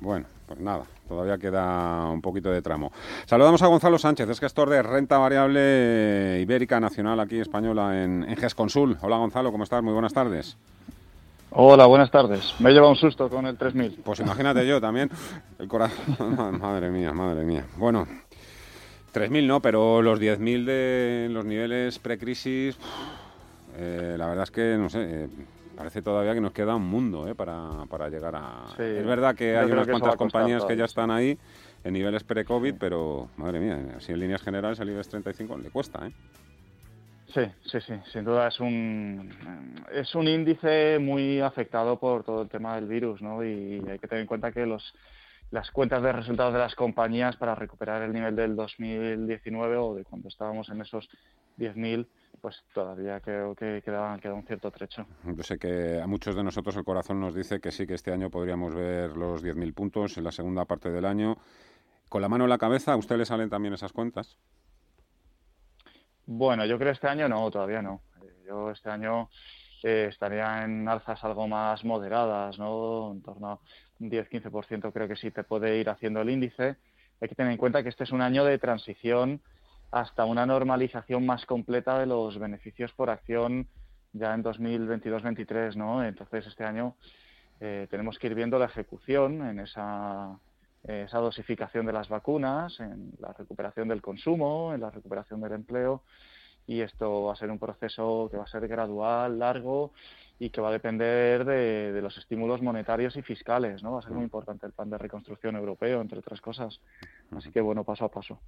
Bueno, pues nada, todavía queda un poquito de tramo. Saludamos a Gonzalo Sánchez, es gestor de renta variable ibérica nacional aquí española en, en GESConsul. Hola Gonzalo, ¿cómo estás? Muy buenas tardes. Hola, buenas tardes. Me he llevado un susto con el 3000. Pues imagínate yo también. El corazón. madre mía, madre mía. Bueno, 3.000 no, pero los 10.000 de los niveles precrisis, eh, la verdad es que, no sé, eh, parece todavía que nos queda un mundo eh, para, para llegar a... es verdad que hay unas cuantas compañías que ya están ahí en niveles pre-COVID, pero, madre mía, así en líneas generales al IBEX 35 le cuesta, ¿eh? Sí, sí, sí, sin duda es un, es un índice muy afectado por todo el tema del virus, ¿no? Y hay que tener en cuenta que los, las cuentas de resultados de las compañías para recuperar el nivel del 2019 o de cuando estábamos en esos 10.000, pues todavía creo que queda, queda un cierto trecho. Yo sé que a muchos de nosotros el corazón nos dice que sí, que este año podríamos ver los 10.000 puntos en la segunda parte del año. Con la mano en la cabeza, ¿a usted le salen también esas cuentas? Bueno, yo creo que este año no, todavía no. Yo este año eh, estaría en alzas algo más moderadas, ¿no? En torno a un 10-15% creo que sí te puede ir haciendo el índice. Hay que tener en cuenta que este es un año de transición hasta una normalización más completa de los beneficios por acción ya en 2022-23, ¿no? Entonces este año eh, tenemos que ir viendo la ejecución en esa, esa dosificación de las vacunas, en la recuperación del consumo, en la recuperación del empleo y esto va a ser un proceso que va a ser gradual, largo y que va a depender de, los estímulos monetarios y fiscales, ¿no? Va a ser muy importante el plan de reconstrucción europeo, entre otras cosas. Así que, bueno, paso a paso.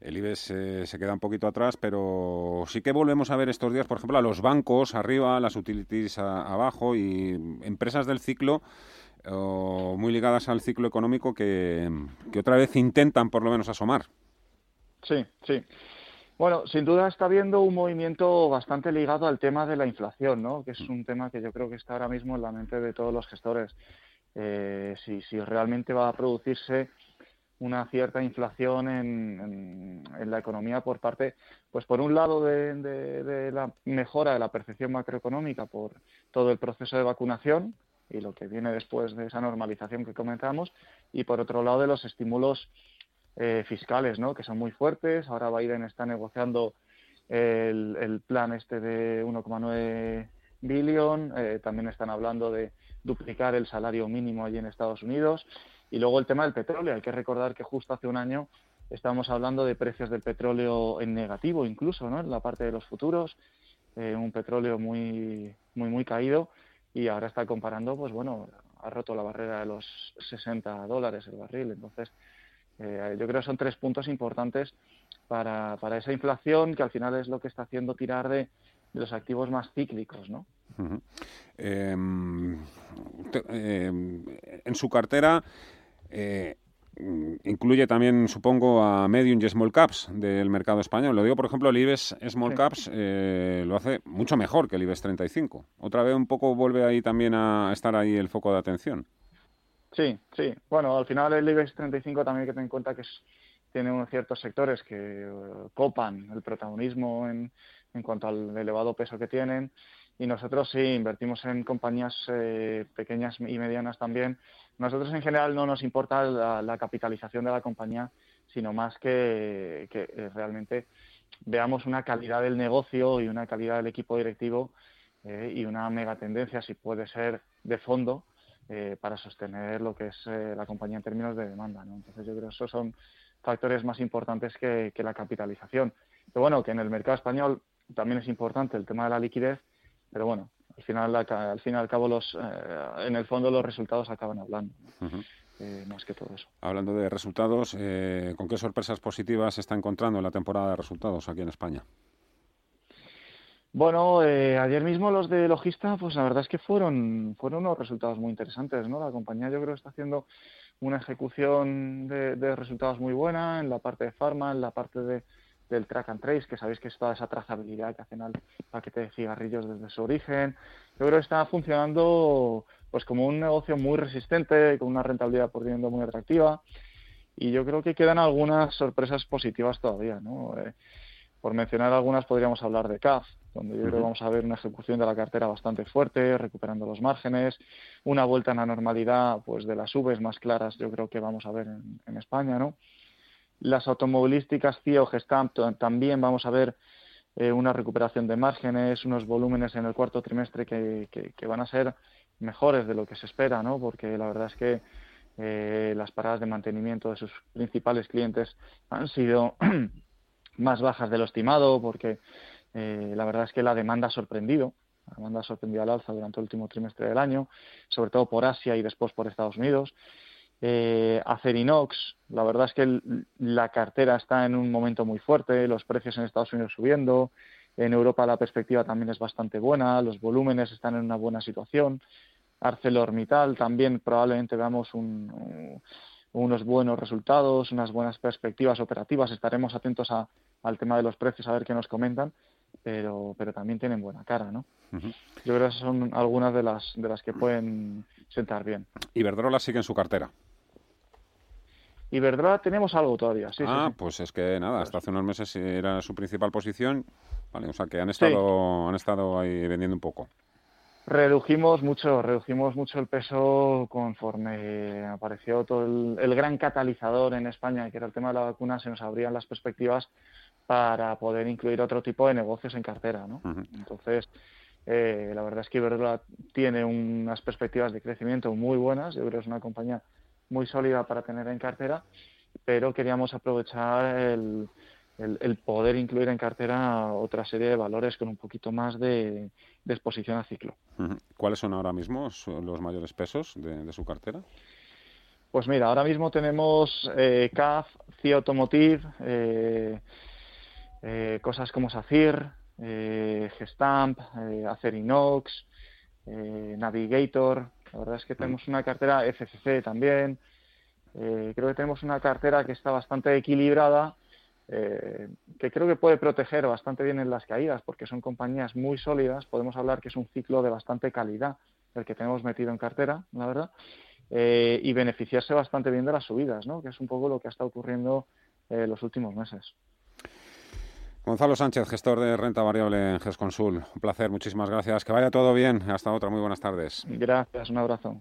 El IBEX eh, se queda un poquito atrás, pero sí que volvemos a ver estos días, por ejemplo, a los bancos arriba, las utilities abajo y empresas del ciclo muy ligadas al ciclo económico que, que otra vez intentan por lo menos asomar. Sí, sí. Bueno, sin duda está habiendo un movimiento bastante ligado al tema de la inflación, ¿no? que es un tema que yo creo que está ahora mismo en la mente de todos los gestores. Eh, si, si, realmente va a producirse una cierta inflación en, en, la economía por parte, pues por un lado de, de, la mejora de la percepción macroeconómica por todo el proceso de vacunación y lo que viene después de esa normalización que comentamos, y por otro lado de los estímulos eh, fiscales, ¿no? que son muy fuertes. Ahora Biden está negociando el, plan este de 1,9 billón. Eh, también están hablando de duplicar el salario mínimo allí en Estados Unidos. Y luego el tema del petróleo. Hay que recordar que justo hace un año estábamos hablando de precios del petróleo en negativo, incluso, ¿no? En la parte de los futuros, eh, un petróleo muy, muy, muy caído. Y ahora está comparando, pues bueno, ha roto la barrera de los 60 dólares el barril. Entonces, eh, yo creo que son tres puntos importantes para, para esa inflación que al final es lo que está haciendo tirar de, los activos más cíclicos, ¿no? Em, em, en su cartera eh, incluye también, supongo, a medium y small caps del mercado español. Lo digo, por ejemplo, el IBEX Small Caps eh, lo hace mucho mejor que el IBEX 35. Otra vez un poco vuelve ahí también a estar ahí el foco de atención. Sí, sí. Bueno, al final el IBEX 35 también hay que tener en cuenta que tiene unos ciertos sectores que eh, copan el protagonismo en, en cuanto al elevado peso que tienen y nosotros sí invertimos en compañías eh, pequeñas y medianas también. Nosotros en general no nos importa la, capitalización de la compañía, sino más que, que, eh, realmente veamos una calidad del negocio y una calidad del equipo directivo y una mega tendencia, si puede ser de fondo, eh, para sostener lo que es eh, la compañía en términos de demanda. ¿no? Entonces yo creo que esos son factores más importantes que, la capitalización. Pero bueno, que en el mercado español también es importante el tema de la liquidez, pero bueno, al final, al fin y al cabo, los, eh, en el fondo los resultados acaban hablando. más que todo eso. Hablando de resultados, ¿con qué sorpresas positivas se está encontrando en la temporada de resultados aquí en España? Bueno, eh, ayer mismo los de Logista, pues la verdad es que fueron, fueron unos resultados muy interesantes, ¿no? La compañía yo creo está haciendo una ejecución de, resultados muy buena en la parte de pharma, en la parte de, del track and trace, que sabéis que es toda esa trazabilidad que hacen al paquete de cigarrillos desde su origen. Yo creo que está funcionando pues como un negocio muy resistente, con una rentabilidad por dividendo muy atractiva. Y yo creo que quedan algunas sorpresas positivas todavía, ¿no? Eh, por mencionar algunas, podríamos hablar de CAF, donde yo creo que vamos a ver una ejecución de la cartera bastante fuerte, recuperando los márgenes, una vuelta en la normalidad pues de las Uves más claras, yo creo que vamos a ver en, España, ¿no? Las automovilísticas CIO, Gestamp, también vamos a ver eh, una recuperación de márgenes, unos volúmenes en el cuarto trimestre que, que, van a ser mejores de lo que se espera, ¿no? Porque la verdad es que eh, las paradas de mantenimiento de sus principales clientes han sido más bajas de lo estimado, porque eh, la verdad es que la demanda ha sorprendido, la demanda ha sorprendido al alza durante el último trimestre del año, sobre todo por Asia y después por Estados Unidos. Eh, Acerinox, la verdad es que la cartera está en un momento muy fuerte, los precios en Estados Unidos subiendo, en Europa la perspectiva también es bastante buena, los volúmenes están en una buena situación. ArcelorMittal también probablemente veamos un, unos buenos resultados, unas buenas perspectivas operativas. Estaremos atentos al tema de los precios, a ver qué nos comentan, pero, pero también tienen buena cara, ¿no? Yo creo que esas son algunas de las, de las que pueden sentar bien. ¿Iberdrola sigue en su cartera? Iberdrola tenemos algo todavía, sí. Ah, pues es que nada, hasta hace unos meses era su principal posición, vale, o sea que han estado, han estado ahí vendiendo un poco. Redujimos mucho, redujimos mucho el peso conforme apareció todo el, gran catalizador en España, que era el tema de la vacuna, se nos abrían las perspectivas para poder incluir otro tipo de negocios en cartera, ¿no? Entonces, eh, la verdad es que Iberdrola tiene unas perspectivas de crecimiento muy buenas, yo creo que es una compañía muy sólida para tener en cartera, pero queríamos aprovechar el, el, poder incluir en cartera otra serie de valores con un poquito más de, exposición a ciclo. ¿Cuáles son ahora mismo los mayores pesos de, su cartera? Pues mira, ahora mismo tenemos eh, CAF, CIA Automotive, eh, eh, cosas como SACIR, eh, Gestamp, Acerinox, Navigator. La verdad es que tenemos una cartera FCC también. creo que tenemos una cartera que está bastante equilibrada eh, que creo que puede proteger bastante bien en las caídas, porque son compañías muy sólidas. Podemos hablar que es un ciclo de bastante calidad el que tenemos metido en cartera, la verdad, eh, y beneficiarse bastante bien de las subidas, ¿no? que es un poco lo que ha estado ocurriendo en los últimos meses. Gonzalo Sánchez, gestor de renta variable en GESConsul. Un placer, muchísimas gracias. Que vaya todo bien. Hasta otra, muy buenas tardes. Gracias, un abrazo.